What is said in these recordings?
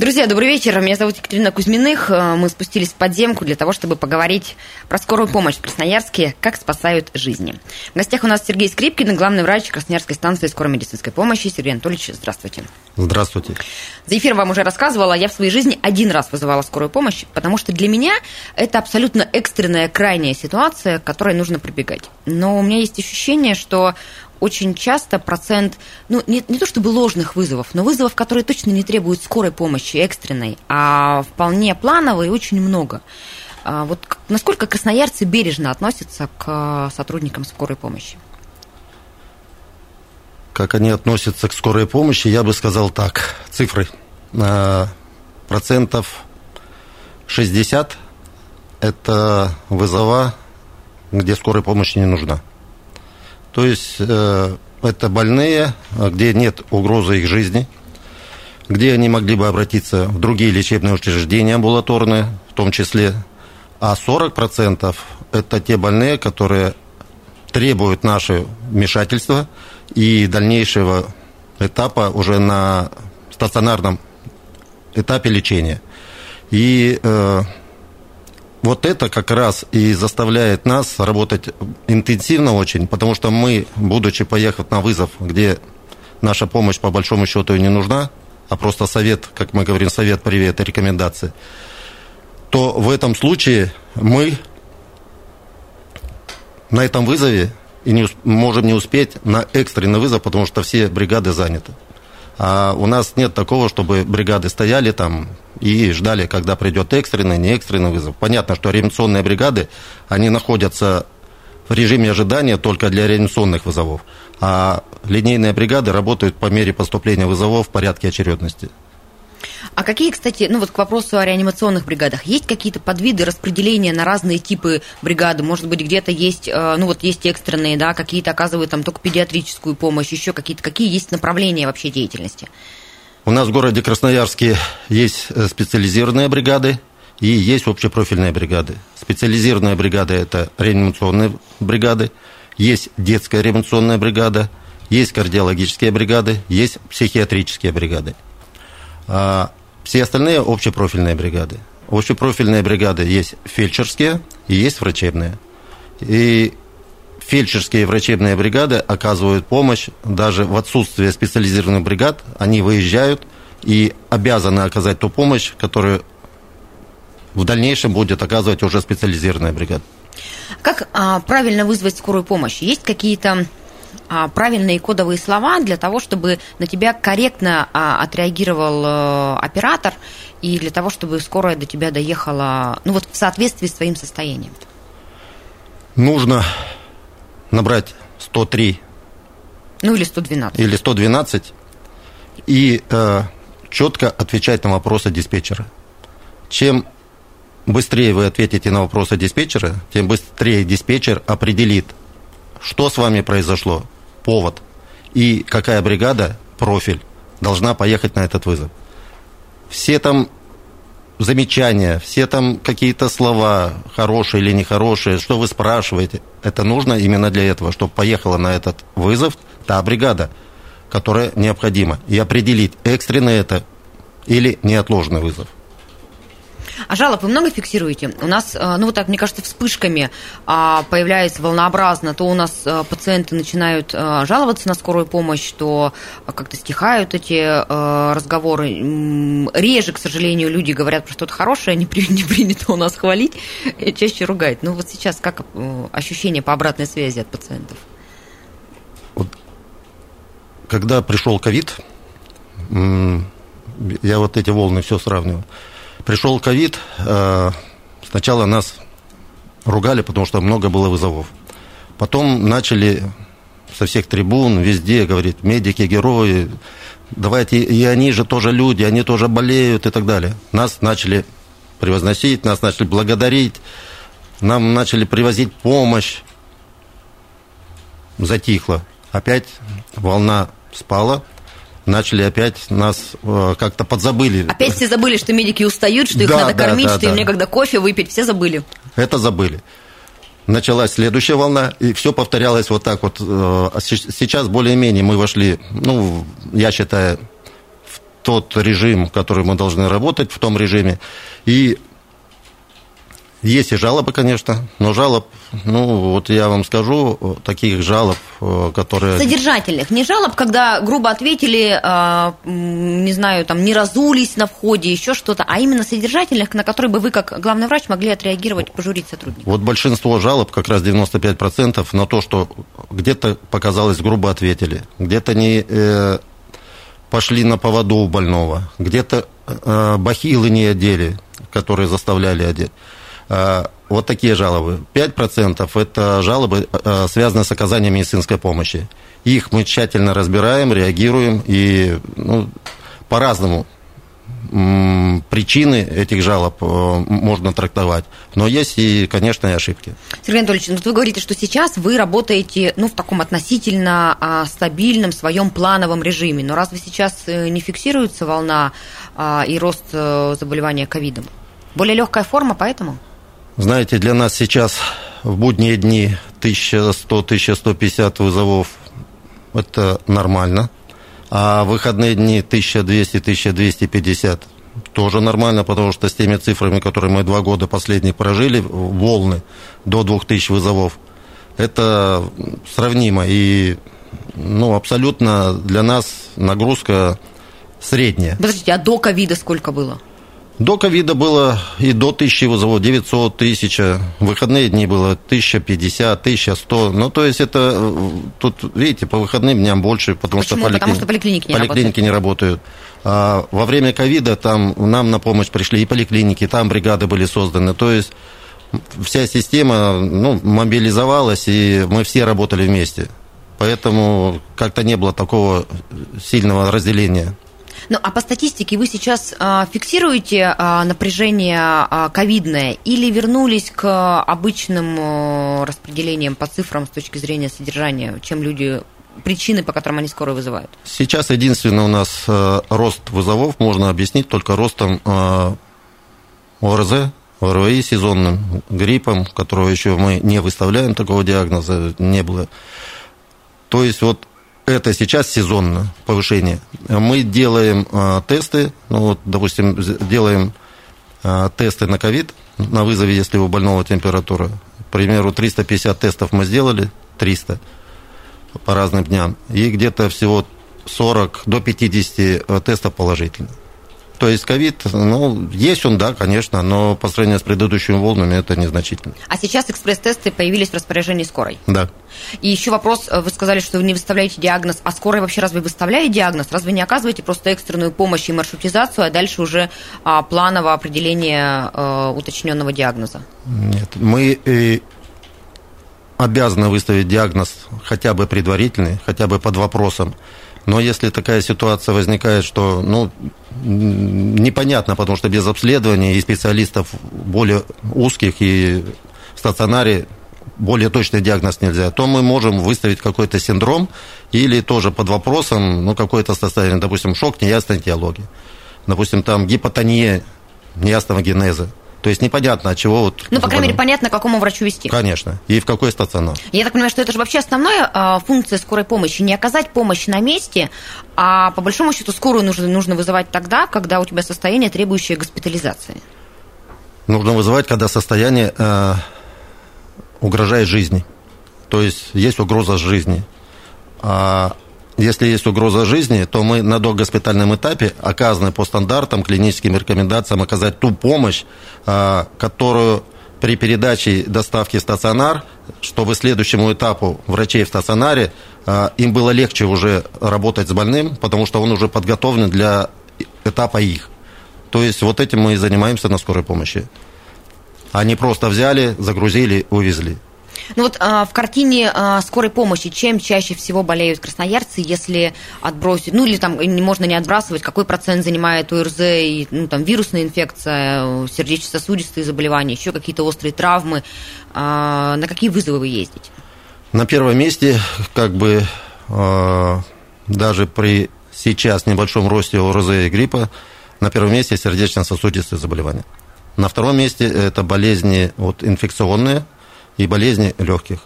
Друзья, добрый вечер. Меня зовут Екатерина Кузьминых. Э, Мы спустились в подземку для того, чтобы поговорить про скорую помощь в Красноярске, как спасают жизни. В гостях у нас Сергей Скрипкин, главный врач Красноярской станции скорой медицинской помощи. Сергей Анатольевич, здравствуйте. Здравствуйте. За эфир вам уже рассказывала, я в своей жизни один раз вызывала скорую помощь, потому что для меня это абсолютно экстренная, крайняя ситуация, к которой нужно прибегать. Но у меня есть ощущение, что очень часто процент, ну, не, не то чтобы ложных вызовов, но вызовов, которые точно не требуют скорой помощи, экстренной, а вполне плановые, очень много. А Вот насколько красноярцы бережно относятся к сотрудникам скорой помощи? Как они относятся к скорой помощи, я бы сказал так. Цифры. А, Процентов 60 – это вызова, где скорой помощи не нужна. То есть э, это больные, где нет угрозы их жизни, где они могли бы обратиться в другие лечебные учреждения амбулаторные, в том числе. А 40% это те больные, которые требуют наше вмешательство и дальнейшего этапа уже на стационарном этапе лечения. И э, вот это как раз и заставляет нас работать интенсивно очень, потому что мы, будучи поехав на вызов, где наша помощь по большому счету и не нужна, а просто совет, как мы говорим, совет, привет рекомендации, то в этом случае мы на этом вызове и не, можем не успеть на экстренный вызов, потому что все бригады заняты. А у нас нет такого, чтобы бригады стояли там и ждали, когда придет экстренный, не экстренный вызов. Понятно, что реанимационные бригады, они находятся в режиме ожидания только для реанимационных вызовов. А линейные бригады работают по мере поступления вызовов в порядке очередности. А какие, кстати, ну вот к вопросу о реанимационных бригадах, есть какие-то подвиды распределения на разные типы бригады? Может быть, где-то есть, э, ну вот есть экстренные, да, какие-то оказывают там только педиатрическую помощь, еще какие-то, какие есть направления вообще деятельности? У нас в городе Красноярске есть э, специализированные бригады и есть общепрофильные бригады. Специализированные бригады – это реанимационные бригады, есть детская реанимационная бригада, есть кардиологические бригады, есть психиатрические бригады. А все остальные – общепрофильные бригады. Общепрофильные бригады есть фельдшерские и есть врачебные. И фельдшерские и врачебные бригады оказывают помощь даже в отсутствие специализированных бригад. Они выезжают и обязаны оказать ту помощь, которую в дальнейшем будет оказывать уже специализированная бригада. Как а, правильно вызвать скорую помощь? Есть какие-то правильные кодовые слова для того, чтобы на тебя корректно а, отреагировал э, оператор и для того, чтобы скорая до тебя доехала, ну вот в соответствии с твоим состоянием? Нужно набрать 103 Ну или 112. или 112 и э, четко отвечать на вопросы диспетчера. Чем быстрее вы ответите на вопросы диспетчера, тем быстрее диспетчер определит, что с вами произошло, повод и какая бригада, профиль, должна поехать на этот вызов. Все там замечания, все там какие-то слова, хорошие или нехорошие, что вы спрашиваете, это нужно именно для этого, чтобы поехала на этот вызов та бригада, которая необходима, и определить, экстренный это или неотложный вызов. А жалоб вы много фиксируете? У нас, э, ну вот так, мне кажется, вспышками а, появляется волнообразно, то у нас э, пациенты начинают э, жаловаться на скорую помощь, то как-то стихают эти разговоры. Реже, к сожалению, люди говорят про что-то хорошее, не, при- не принято у нас хвалить, чаще ругать. Ну вот сейчас как ощущение по обратной связи от пациентов? Когда пришел ковид, я вот эти волны все сравниваю. Пришел ковид, э, сначала нас ругали, потому что много было вызовов. Потом начали со всех трибун, везде говорить, медики, герои, давайте, и они же тоже люди, они тоже болеют и так далее. Нас начали превозносить, нас начали благодарить. нам начали привозить помощь, затихло. Опять волна спала, начали опять нас э, как-то подзабыли. Опять все забыли, что медики устают, что их Да, надо да, кормить, да, что им да. некогда кофе выпить, все забыли. Это забыли. Началась следующая волна, и все повторялось вот так вот. Э, а се- Сейчас более-менее мы вошли, ну, я считаю, в тот режим, который мы должны работать, в том режиме. И есть и жалобы, конечно, но жалоб, ну, вот я вам скажу, э, таких жалоб, э, которые... Содержательных, не жалоб, когда грубо ответили, м, не знаю, там, не разулись на входе, еще что-то, а именно содержательных, на которые бы вы, как главный врач, могли отреагировать, пожурить сотрудников. Вот большинство жалоб, как раз 95%, на то, что где-то показалось грубо ответили, где-то не э, пошли на поводу у больного, где-то э, бахилы не одели, которые заставляли одеть. Э, вот такие жалобы. 5% это жалобы, э, связанные с оказанием медицинской помощи. Их мы тщательно разбираем, реагируем и ну, по-разному причины этих жалоб э, можно трактовать. Но есть и, конечно, и ошибки. Сергей Анатольевич, ну, вы говорите, что сейчас вы работаете ну, в таком относительно а, стабильном своем плановом режиме. Но разве сейчас не фиксируется волна а, и рост заболевания ковидом? Более легкая форма, поэтому? Знаете, для нас сейчас в будние дни 1100-1150 вызовов – это нормально. А выходные дни 1200-1250 тоже нормально, потому что с теми цифрами, которые мы два года последних прожили, волны до 2000 вызовов, это сравнимо. И ну, абсолютно для нас нагрузка средняя. Подождите, а до ковида сколько было? До ковида было и до 1000 вызовов, 900, 1000. В выходные дни было 1050, 1100. Ну, то есть это, э, тут, видите, по выходным дням больше, потому Почему? что, Потому что поликлиники не поликлиники не работают. А во время ковида там нам на помощь пришли и поликлиники, там бригады были созданы. То есть вся система ну, мобилизовалась, и мы все работали вместе. Поэтому как-то не было такого сильного разделения. Ну, а по статистике вы сейчас а, фиксируете а, напряжение а, ковидное или вернулись к обычным а, распределениям по цифрам с точки зрения содержания, чем люди причины, по которым они скоро вызывают? Сейчас единственный у нас э, рост вызовов можно объяснить только ростом э, ОРЗ, ОРВИ сезонным, гриппом, которого еще мы не выставляем, такого диагноза не было. То есть вот это сейчас сезонно повышение. Мы делаем э, тесты, ну вот, допустим, делаем э, тесты на ковид, на вызове, если у больного температура. К примеру, 350 тестов мы сделали, 300 по разным дням, и где-то всего 40 до 50 э, тестов положительно. То есть ковид, ну, есть он, да, конечно, но по сравнению с предыдущими волнами это незначительно. А сейчас экспресс-тесты появились в распоряжении скорой. Да. И еще вопрос, э, вы сказали, что вы не выставляете диагноз, а скорая вообще разве выставляет диагноз? Разве не оказываете просто экстренную помощь и маршрутизацию, а дальше уже а, плановое определение э, уточненного диагноза? Нет, мы э, обязаны выставить диагноз хотя бы предварительный, хотя бы под вопросом. Но если такая ситуация возникает, что ну, непонятно, потому что без обследования и специалистов более узких и в стационаре более точный диагноз нельзя, то мы можем выставить какой-то синдром или тоже под вопросом ну, какое-то состояние, допустим, шок неясной этиологии, допустим, там гипотония неясного генеза. То есть непонятно, от чего вот... Ну, по крайней мере, понятно, к какому врачу вести. Конечно. И в какой стационар? Я так понимаю, что это же вообще основная а, функция скорой помощи. Не оказать помощь на месте, а по большому счету скорую нужно, нужно вызывать тогда, когда у тебя состояние, требующее госпитализации. Нужно вызывать, когда состояние э, угрожает жизни. То есть есть угроза жизни. А если есть угроза жизни, то мы на догоспитальном этапе оказаны по стандартам, клиническим рекомендациям оказать ту помощь, э, которую при передаче доставки в стационар, чтобы следующему этапу врачей в стационаре э, им было легче уже работать с больным, потому что он уже подготовлен для этапа их. То есть вот этим мы и занимаемся на скорой помощи. Они просто взяли, загрузили, увезли. Ну вот а, в картине а, скорой помощи чем чаще всего болеют красноярцы, если отбросить, ну или там можно не отбрасывать, какой процент занимает ОРЗ и ну, там вирусная инфекция, сердечно-сосудистые заболевания, еще какие-то острые травмы, а, на какие вызовы вы ездите? На первом месте, как бы а, даже при сейчас небольшом росте ОРЗ и гриппа, на первом месте сердечно-сосудистые заболевания. На втором месте это болезни вот, инфекционные – и болезни легких.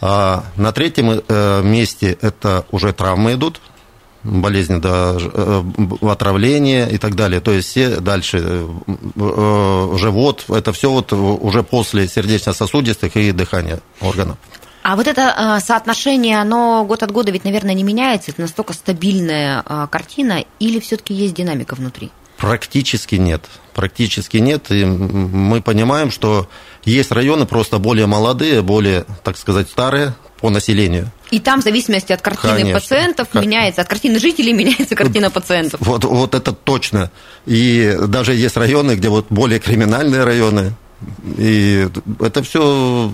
А на третьем э, месте это уже травмы идут, болезни да, э, отравления и так далее. То есть все дальше э, живот, это все вот уже после сердечно-сосудистых и дыхания органов. А вот это соотношение, оно год от года ведь, наверное, не меняется? Это настолько стабильная картина или все-таки есть динамика внутри? Практически нет. Практически нет. И мы понимаем, что есть районы просто более молодые, более, так сказать, старые по населению. И там в зависимости от картины Конечно. пациентов как... меняется, от картины жителей меняется картина пациентов. Вот, вот это точно. И даже есть районы, где вот более криминальные районы, и это все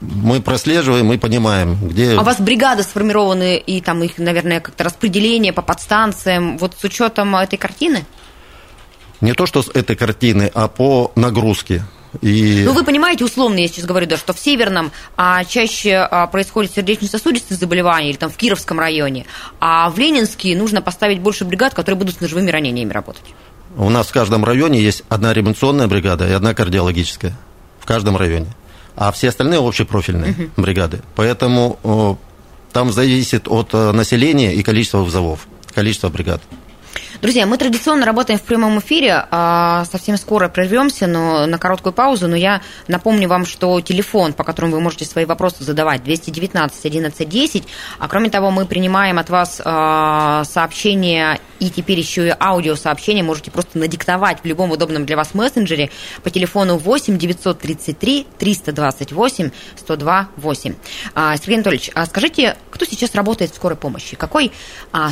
мы прослеживаем и понимаем, где... А у вас бригады сформированы, и там их, наверное, как-то распределение по подстанциям, вот с учетом этой картины? Не то, что с этой картины, а по нагрузке. И... Ну, вы понимаете, условно, я сейчас говорю, да, что в Северном а, чаще а, происходит сердечно-сосудистые заболевания, или там в Кировском районе, а в Ленинске нужно поставить больше бригад, которые будут с ножевыми ранениями работать. У нас в каждом районе есть одна ремонтационная бригада и одна кардиологическая. В каждом районе. А все остальные общепрофильные угу. бригады. Поэтому о, там зависит от э, населения и количества вызовов, количества бригад. Друзья, мы традиционно работаем в прямом эфире. А, совсем скоро прервемся но на короткую паузу, но я напомню вам, что телефон, по которому вы можете свои вопросы задавать, 219 11 10. А кроме того, мы принимаем от вас а, сообщения и теперь еще и аудиосообщения. Можете просто надиктовать в любом удобном для вас мессенджере по телефону 8 933 328 102 8. Сергей Анатольевич, а скажите, кто сейчас работает в скорой помощи? Какой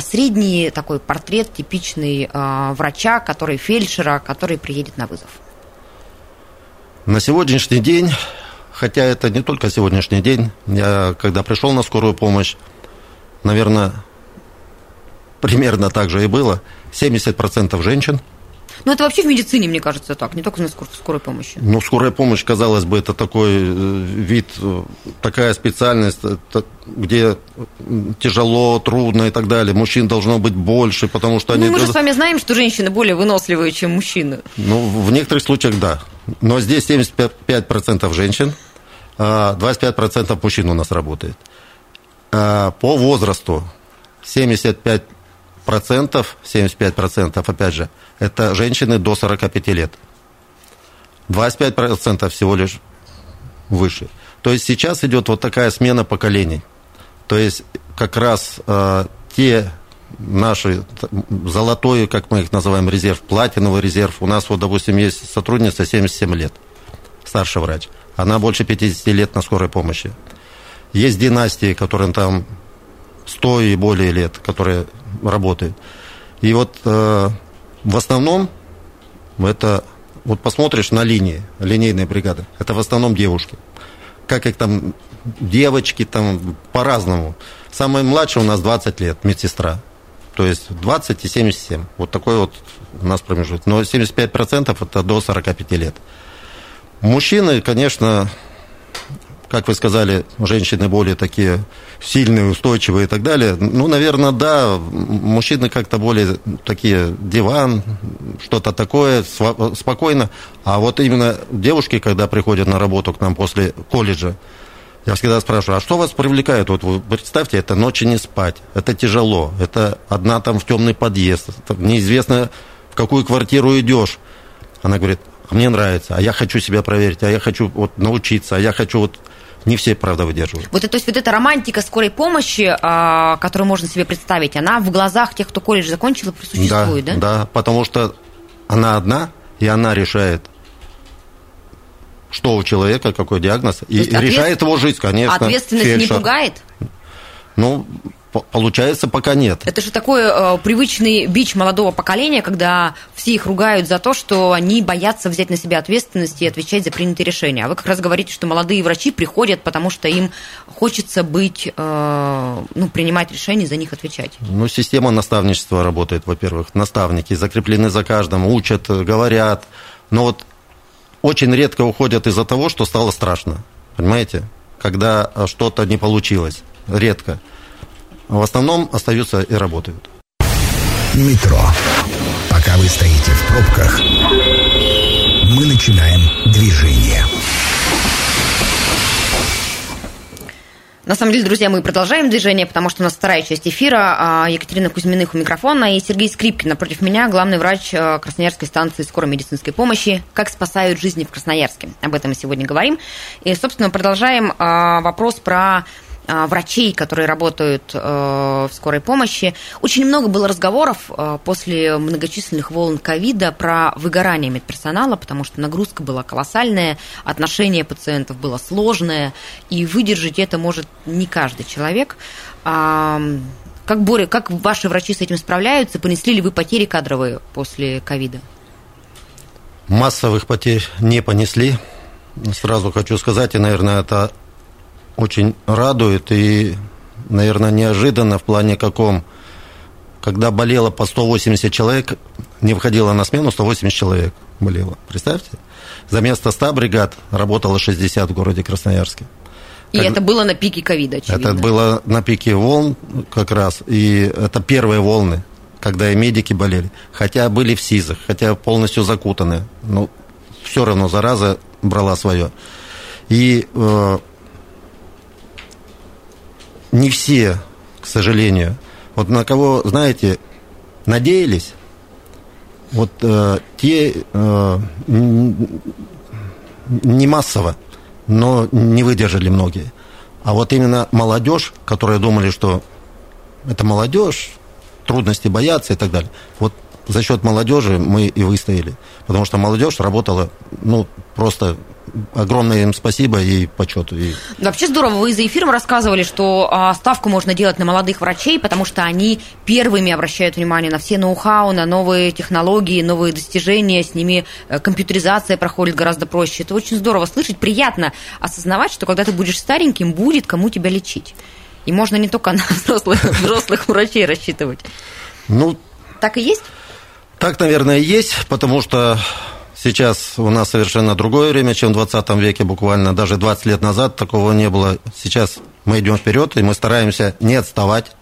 средний такой портрет типичный э, врача, который фельдшера, который приедет на вызов? На сегодняшний день, хотя это не только сегодняшний день, я когда пришел на скорую помощь, наверное, примерно так же и было, 70% женщин – ну, это вообще в медицине, мне кажется, так, не только на скор- скорой помощи. Ну, скорая помощь, казалось бы, это такой э, вид, э, такая специальность, где тяжело, трудно и так далее. Мужчин должно быть больше, потому что ну, они... мы же с вами знаем, что женщины более выносливые, чем мужчины. Ну, в некоторых случаях, да. Но здесь 75% женщин, 25% а мужчин у нас работает. А по возрасту 75 процентов, 75 процентов, опять же, это женщины до 45 лет. 25 процентов всего лишь выше. То есть сейчас идет вот такая смена поколений. То есть как раз э, те наши золотой, как мы их называем, резерв, платиновый резерв. У нас вот, допустим, есть сотрудница 77 лет, старший врач. Она больше 50 лет на скорой помощи. Есть династии, которым там 100 и более лет, которые работают. И вот э, в основном это, вот посмотришь на линии, линейная бригада, это в основном девушки. Как их там, девочки там по-разному. Самая младшая у нас 20 лет, медсестра. То есть 20 и 77. Вот такой вот у нас промежуток. Но 75% это до 45 лет. Мужчины, конечно, как вы сказали, женщины более такие сильные, устойчивые и так далее. Ну, наверное, да, мужчины как-то более такие диван, что-то такое, спокойно. А вот именно девушки, когда приходят на работу к нам после колледжа, я всегда спрашиваю, а что вас привлекает? Вот вы представьте, это ночи не спать, это тяжело, это одна там в темный подъезд, неизвестно, в какую квартиру идешь. Она говорит, «А мне нравится, а я хочу себя проверить, а я хочу вот научиться, а я хочу вот не все, правда, выдерживают. Вот, то есть вот эта романтика скорой помощи, а, которую можно себе представить, она в глазах тех, кто колледж закончил, присутствует, да? Да, да, потому что она одна, и она решает, что у человека, какой диагноз, и ответ... решает его жизнь, конечно. Ответственность фельдшер. не пугает? Ну, получается, пока нет. Это же такой э, привычный бич молодого поколения, когда все их ругают за то, что они боятся взять на себя ответственность и отвечать за принятые решения. А вы как раз говорите, что молодые врачи приходят, потому что им хочется быть, э, ну, принимать решения, за них отвечать. Ну, система наставничества работает, во-первых. Наставники закреплены за каждым, учат, говорят. Но вот очень редко уходят из-за того, что стало страшно. Понимаете? Когда что-то не получилось. Редко. В основном остаются и работают. Метро. Пока вы стоите в пробках, мы начинаем движение. На самом деле, друзья, мы продолжаем движение, потому что у нас вторая часть эфира. А, Екатерина Кузьминых у микрофона и Сергей Скрипкин напротив меня, главный врач а, Красноярской станции скорой медицинской помощи. Как спасают жизни в Красноярске? Об этом мы сегодня говорим. И, собственно, продолжаем а, вопрос про врачей, которые работают э, в скорой помощи. Очень много было разговоров э, после многочисленных волн ковида про выгорание медперсонала, потому что нагрузка была колоссальная, отношение пациентов было сложное, и выдержать это может не каждый человек. А, как, Боря, как ваши врачи с этим справляются? Понесли ли вы потери кадровые после ковида? Массовых потерь не понесли. Сразу хочу сказать, и, наверное, это очень радует и, наверное, неожиданно в плане каком. Когда болело по 180 человек, не входило на смену, 180 человек болело. Представьте? За место 100 бригад работало 60 в городе Красноярске. И как... это было на пике ковида, очевидно. Это было на пике волн как раз. И это первые волны, когда и медики болели. Хотя были в СИЗах, хотя полностью закутаны. Но все равно зараза брала свое. И э, не все, к сожалению. Вот на кого, знаете, надеялись, вот э, те э, не массово, но не выдержали многие. А вот именно молодежь, которые думали, что это молодежь, трудности боятся и так далее. Вот за счет молодежи мы и выстояли. Потому что молодежь работала, ну, просто огромное им спасибо и почет. И... Вообще здорово, вы за эфиром рассказывали, что а, ставку можно делать на молодых врачей, потому что они первыми обращают внимание на все ноу-хау, на новые технологии, новые достижения, с ними э, компьютеризация проходит гораздо проще. Это очень здорово слышать, приятно осознавать, что когда ты будешь стареньким, будет кому тебя лечить. И можно не только на взрослых, взрослых врачей рассчитывать. Ну, так и есть? Так, наверное, есть, потому что Сейчас у нас совершенно другое время, чем в 20 веке буквально. Даже 20 лет назад такого не было. Сейчас мы идем вперед, и мы стараемся не отставать.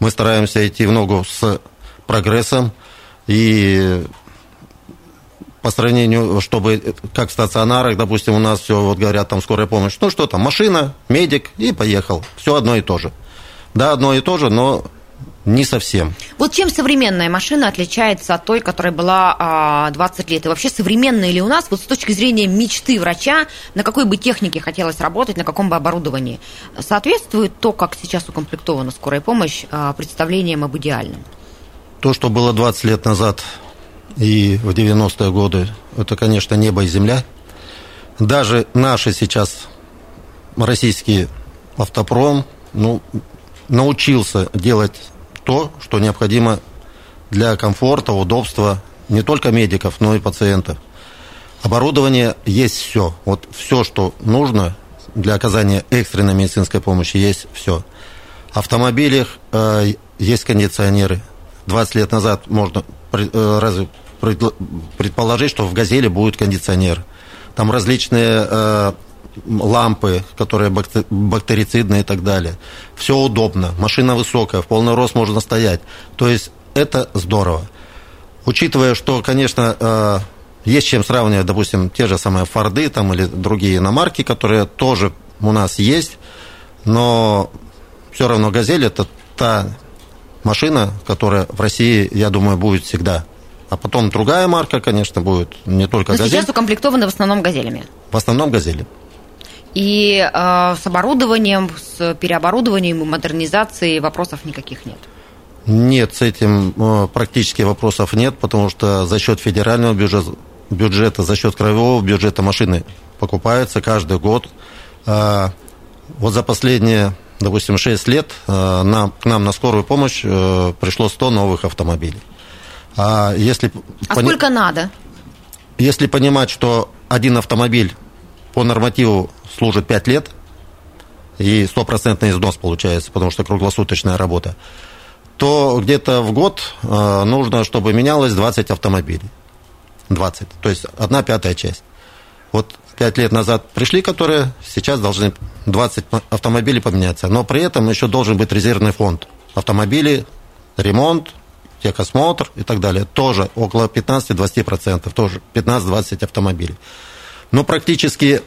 Мы стараемся идти в ногу с прогрессом. И по сравнению, чтобы как в стационарах, допустим, у нас все, вот говорят, там скорая помощь, ну что там, машина, медик и поехал. Все одно и то же. Да, одно и то же, но не совсем. Вот чем современная машина отличается от той, которая была 20 а, лет? И вообще современная ли у нас, вот с точки зрения мечты врача, на какой бы технике хотелось работать, на каком бы оборудовании, соответствует то, как сейчас укомплектована скорая помощь, а, представлениям об идеальном? То, что было 20 лет назад и в 90-е годы, это, конечно, небо и земля. Даже наши сейчас российский автопром, ну, научился делать то, что необходимо для комфорта, удобства не только медиков, но и пациентов. Оборудование есть все. Вот все, что нужно для оказания экстренной медицинской помощи, есть все. В автомобилях э, есть кондиционеры. 20 лет назад можно э, разве предположить, что в «Газели» будет кондиционер. Там различные э, лампы, которые бактерицидные и так далее. Все удобно, машина высокая, в полный рост можно стоять. То есть это здорово. Учитывая, что, конечно, э, есть чем сравнивать, допустим, те же самые Форды там, или другие иномарки, которые тоже у нас есть, но все равно «Газель» – это та машина, которая в России, я думаю, будет всегда. А потом другая марка, конечно, будет, не только Но «Газель». сейчас укомплектованы в основном «Газелями». В основном «Газели». И э, с оборудованием, с переоборудованием и модернизацией вопросов никаких нет. Нет, с этим э, практически вопросов нет, потому что за счет федерального бюджета, бюджета за счет краевого бюджета машины покупаются каждый год. Э, вот за последние, допустим, 6 лет э, нам, к нам на скорую помощь пришло 100 новых автомобилей. А, если а пони... сколько надо? Если понимать, что один автомобиль по нормативу служит 5 лет, и стопроцентный износ получается, потому что круглосуточная работа, то где-то в год э, нужно, чтобы менялось 20 автомобилей. 20, то есть одна пятая часть. Вот 5 лет назад пришли, которые сейчас должны 20 автомобилей поменяться. Но при этом еще должен быть резервный фонд. Автомобили, ремонт, техосмотр и так далее. Тоже около 15-20%, тоже 15-20 автомобилей. Но практически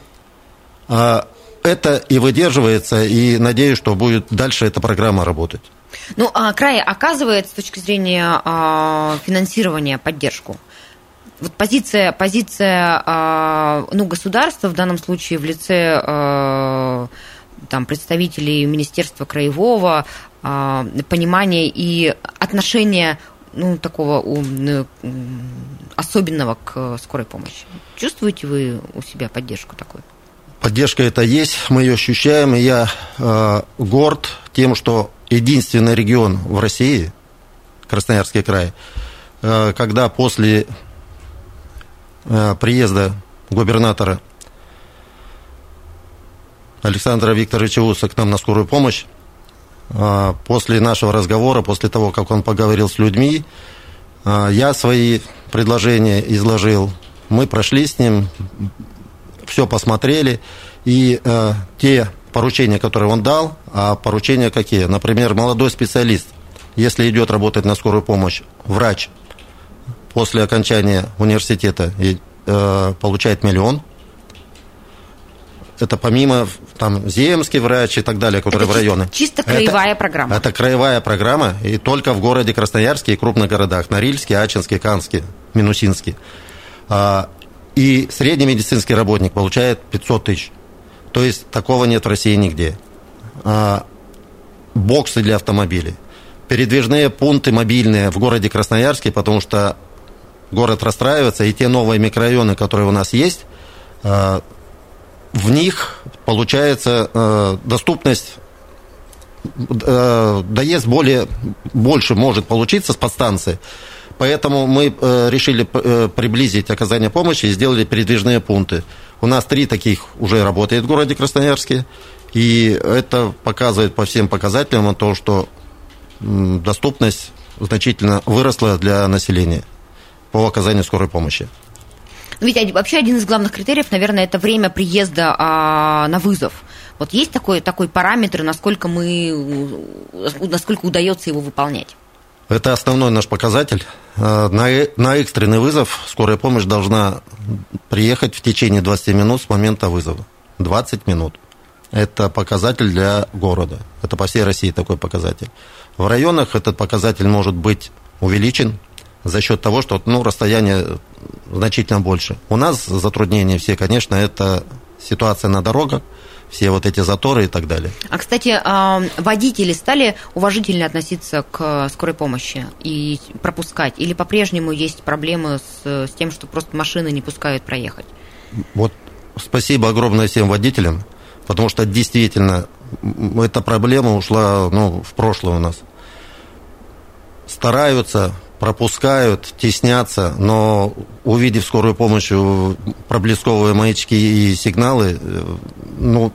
это и выдерживается, и надеюсь, что будет дальше эта программа работать. Ну, а край оказывает с точки зрения а, финансирования поддержку? Вот позиция, позиция а, ну, государства в данном случае в лице а, там, представителей Министерства краевого, а, понимания и отношения ну, такого особенного к скорой помощи. Чувствуете вы у себя поддержку такой? Поддержка это есть, мы ее ощущаем, и я э, горд тем, что единственный регион в России, Красноярский край, э, когда после э, приезда губернатора Александра Викторовича Уса к нам на скорую помощь, э, после нашего разговора, после того, как он поговорил с людьми, э, я свои предложения изложил, мы прошли с ним, все посмотрели, и э, те поручения, которые он дал, а поручения какие? Например, молодой специалист, если идет работать на скорую помощь, врач после окончания университета и, э, получает миллион, это помимо там земский врач и так далее, которые это в районе. Чисто краевая это, программа. Это краевая программа, и только в городе Красноярске и крупных городах, Норильске, Ачинске, Канске, Минусинске. А, и средний медицинский работник получает 500 тысяч. То есть такого нет в России нигде. А, боксы для автомобилей. Передвижные пункты мобильные в городе Красноярске, потому что город расстраивается, и те новые микрорайоны, которые у нас есть, а, в них получается а, доступность доезд более, больше может получиться с подстанции, Поэтому мы э, решили э, приблизить оказание помощи и сделали передвижные пункты. У нас три таких уже работает в городе Красноярске. И это показывает по всем показателям то, что доступность значительно выросла для населения по оказанию скорой помощи. Ведь вообще один из главных критериев, наверное, это время приезда а, на вызов. Вот есть такой, такой параметр, насколько, мы, насколько удается его выполнять? Это основной наш показатель. Э, на, на экстренный вызов скорая помощь должна приехать в течение 20 минут с момента вызова. 20 минут. Это показатель для города. Это по всей России такой показатель. В районах этот показатель может быть увеличен за счет того, что ну, расстояние значительно больше. У нас затруднения все, конечно, это ситуация на дорогах, все вот эти заторы и так далее. А, кстати, а, водители стали уважительно относиться к скорой помощи и пропускать? Или по-прежнему есть проблемы с, с тем, что просто машины не пускают проехать? Вот спасибо огромное всем водителям, потому что действительно эта проблема ушла ну, в прошлое у нас. Стараются, пропускают, теснятся, но увидев скорую помощь, проблесковые маячки и сигналы, э, ну,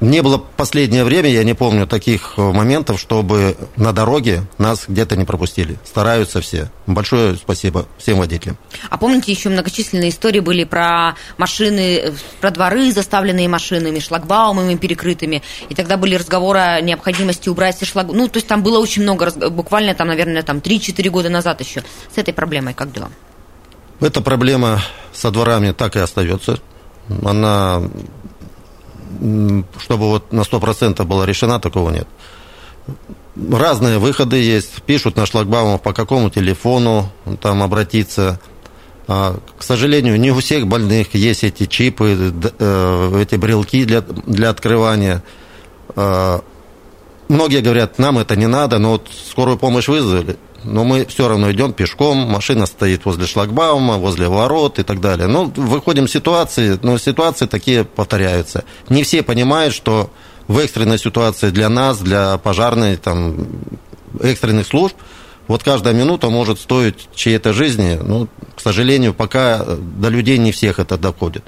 не было последнее время, я не помню таких э, моментов, чтобы на дороге нас где-то не пропустили. Стараются все. Большое спасибо всем водителям. А помните, еще многочисленные истории были про машины, э, про дворы, заставленные машинами, шлагбаумами перекрытыми. И тогда были разговоры о необходимости убрать все шлагбаумы. Ну, то есть там было очень много, буквально там, наверное, там 3-4 года назад еще. С этой проблемой как дела? Эта проблема со дворами так и остается. Она чтобы вот на 100% была решена, такого нет. Разные выходы есть. Пишут на шлагбаумах, по какому телефону там обратиться. А, к сожалению, не у всех больных есть эти чипы, э, эти брелки для, для открывания. А, многие говорят, нам это не надо, но вот скорую помощь вызвали но мы все равно идем пешком, машина стоит возле шлагбаума, возле ворот и так далее. Ну, выходим из ситуации, но ситуации такие повторяются. Не все понимают, что в экстренной ситуации для нас, для пожарной, там, экстренных служб, вот каждая минута может стоить чьей-то жизни. Ну, к сожалению, пока до людей не всех это доходит.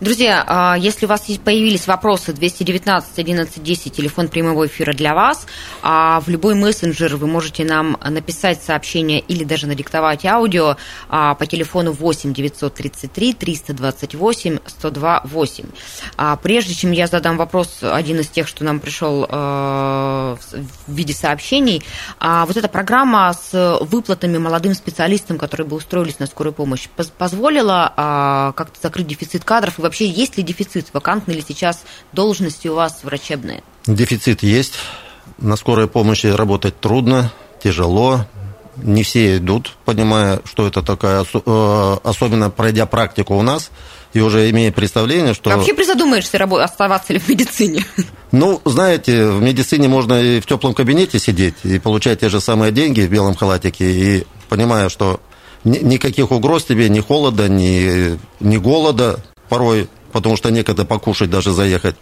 Друзья, а, если у вас появились вопросы, 219 11 10, телефон прямого эфира для вас. А в любой мессенджер вы можете нам написать сообщение или даже надиктовать аудио а, по телефону 8 933 328 102 8. Прежде чем я задам вопрос, один из тех, что нам пришел в виде сообщений, вот эта программа с выплатами молодым специалистам, которые бы устроились на скорую помощь, позволила как-то закрыть дефицит кадров и вообще есть ли дефицит, вакантны ли сейчас должности у вас врачебные? Дефицит есть. На скорой помощи работать трудно, тяжело. Не все идут, понимая, что это такая, э, особенно пройдя практику у нас, и уже имея представление, что... Вообще призадумаешься, оставаться ли в медицине? Ну, знаете, в медицине можно и в теплом кабинете сидеть, и получать те же самые деньги в белом халатике, и понимая, что никаких угроз тебе, ни холода, ни, ни голода, порой, потому что некогда покушать даже заехать.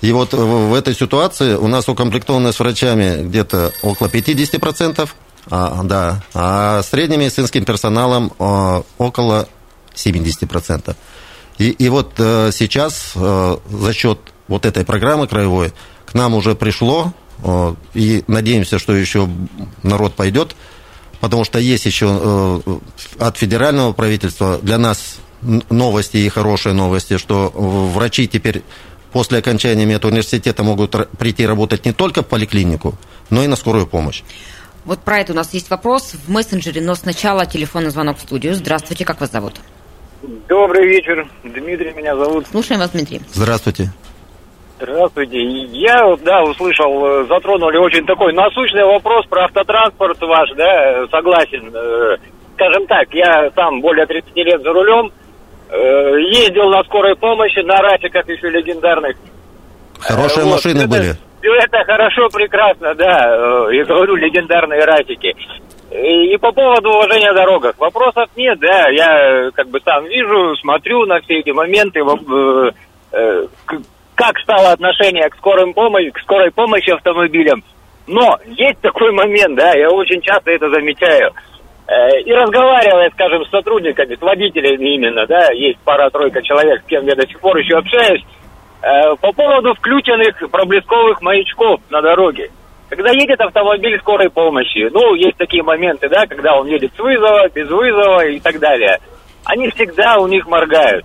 И вот в этой ситуации у нас укомплектованность врачами где-то около 50%, а, да, а средним медицинским персоналом а, около 70%. И, и вот а, сейчас а, за счет вот этой программы краевой к нам уже пришло, а, и надеемся, что еще народ пойдет, потому что есть еще от федерального правительства для нас новости и хорошие новости, что врачи теперь после окончания медуниверситета могут прийти работать не только в поликлинику, но и на скорую помощь. Вот про это у нас есть вопрос в мессенджере, но сначала телефонный звонок в студию. Здравствуйте, как вас зовут? Добрый вечер, Дмитрий меня зовут. Слушаем вас, Дмитрий. Здравствуйте. Здравствуйте. Я, да, услышал, э, затронули очень такой насущный вопрос про автотранспорт ваш, да, согласен. Э, скажем так, я сам более 30 лет за рулем, Э, ездил на скорой помощи, на рафиках еще легендарных. Хорошие вот, машины это, были. Все это хорошо, прекрасно, да. Э, я говорю, легендарные рафики. И по поводу уважения дорогах. Вопросов нет, да. Я как бы сам вижу, смотрю на все эти моменты, э, как стало отношение к скорой помощи, к скорой помощи автомобилям. Но есть такой момент, да, я очень часто это замечаю – Э, и разговаривая, скажем, с сотрудниками, с водителями именно, да, есть пара-тройка человек, с кем я до сих пор еще общаюсь, э, по поводу включенных проблесковых маячков на дороге. Когда едет автомобиль скорой помощи, ну, есть такие моменты, да, когда он едет с вызова, без вызова и так далее, они всегда у них моргают.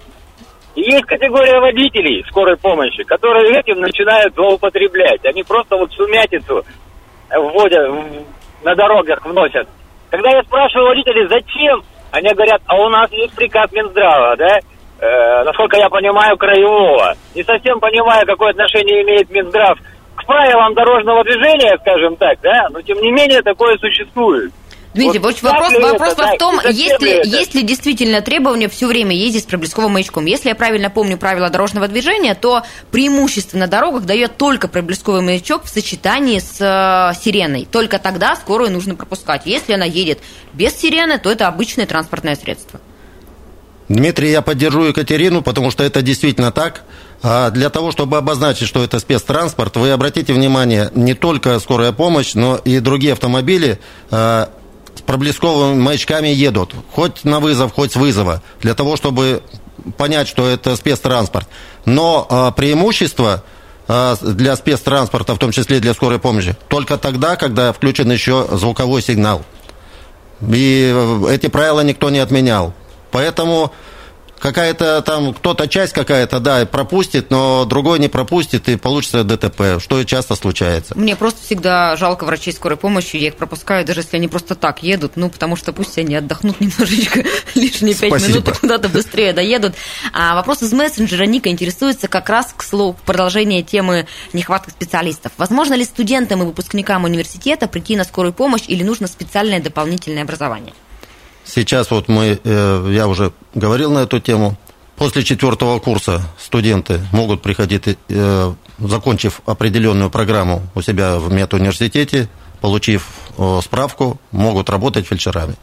И есть категория водителей скорой помощи, которые этим начинают злоупотреблять. Они просто вот сумятицу вводят, на дорогах вносят. Когда я спрашиваю водителей, зачем, они говорят, а у нас есть приказ Минздрава, да, э, насколько я понимаю, краевого. Не совсем понимаю, какое отношение имеет Минздрав к правилам дорожного движения, скажем так, да, но тем не менее такое существует. Дмитрий, вот вопрос, вопрос это, в том, да, есть, ли, есть ли действительно требование все время ездить с проблесковым маячком. Если я правильно помню правила дорожного движения, то преимущество на дорогах дает только проблесковый маячок в сочетании с э, сиреной. Только тогда скорую нужно пропускать. Если она едет без сирены, то это обычное транспортное средство. Дмитрий, я поддержу Екатерину, потому что это действительно так. А для того, чтобы обозначить, что это спецтранспорт, вы обратите внимание, не только скорая помощь, но и другие автомобили э, проблесковыми маячками едут, хоть на вызов, хоть с вызова, для того, чтобы понять, что это спецтранспорт. Но э, преимущество э, для спецтранспорта, в том числе для скорой помощи, только тогда, когда включен еще звуковой сигнал. И эти правила никто не отменял. Поэтому какая-то там, кто-то часть какая-то, да, пропустит, но другой не пропустит, и получится ДТП, что часто случается. Мне просто всегда жалко врачей скорой помощи, я их пропускаю, даже если они просто так едут, ну, потому что пусть они отдохнут немножечко, лишние пять минут, и куда-то быстрее доедут. А вопрос из мессенджера Ника интересуется как раз, к слову, продолжение темы нехватки специалистов. Возможно ли студентам и выпускникам университета прийти на скорую помощь или нужно специальное дополнительное образование? Сейчас вот мы, э, я уже говорил на эту тему, после четвертого курса студенты могут приходить, э, закончив определенную программу у себя в медуниверситете, получив э, справку, могут работать фельдшерами.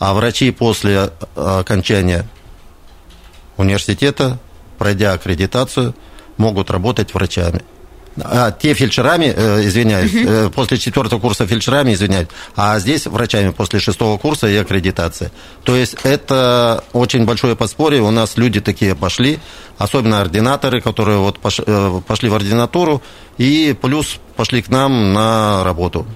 А врачи после окончания университета, пройдя аккредитацию, могут работать врачами. А, те фельдшерами, э, извиняюсь, э, после четвертого курса фельдшерами, извиняюсь, а здесь врачами после шестого курса и аккредитация. То есть это очень большое подспорье. У нас люди такие пошли, особенно ординаторы, которые вот э, пошли в ординатуру и плюс пошли к нам на работу.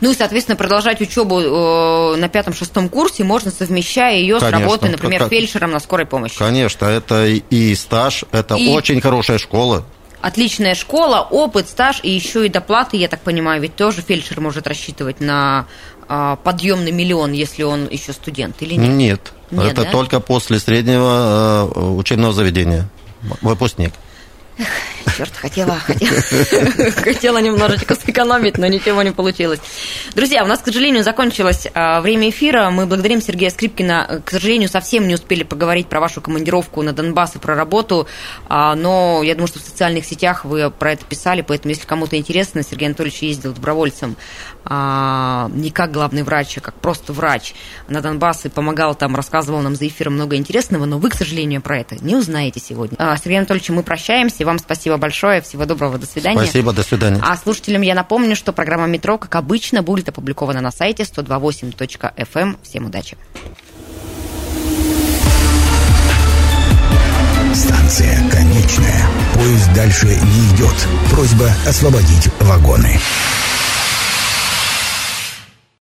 Ну и, соответственно, продолжать учебу э, на пятом-шестом курсе можно, совмещая ее с работой, например, Как- фельдшером на скорой помощи. Конечно, это и- и стаж, это И- очень хорошая школа. Отличная школа, опыт, стаж и еще и доплаты, я так понимаю, ведь тоже фельдшер может рассчитывать на а, подъемный миллион, если он еще студент или нет? Нет, Нет, это да? только после среднего э, учебного заведения. Выпускник. Черт, хотела, хотела, хотела немножечко сэкономить, но ничего не получилось. Друзья, у нас, к сожалению, закончилось а, время эфира. Мы благодарим Сергея Скрипкина. К сожалению, совсем не успели поговорить про вашу командировку на Донбасс и про работу, а, но я думаю, что в социальных сетях вы про это писали, поэтому, если кому-то интересно, Сергей Анатольевич ездил добровольцем а, не как главный врач, а как просто врач на Донбасс и помогал там, рассказывал нам за эфиром много интересного, но вы, к сожалению, про это не узнаете сегодня. Сергей Анатольевич, мы прощаемся. Вам спасибо большое. Всего доброго. До свидания. Спасибо, до свидания. А слушателям я напомню, что программа «Метро», как обычно, будет опубликована на сайте 128.fm. Всем удачи. Станция конечная. Поезд дальше не идет. Просьба освободить вагоны.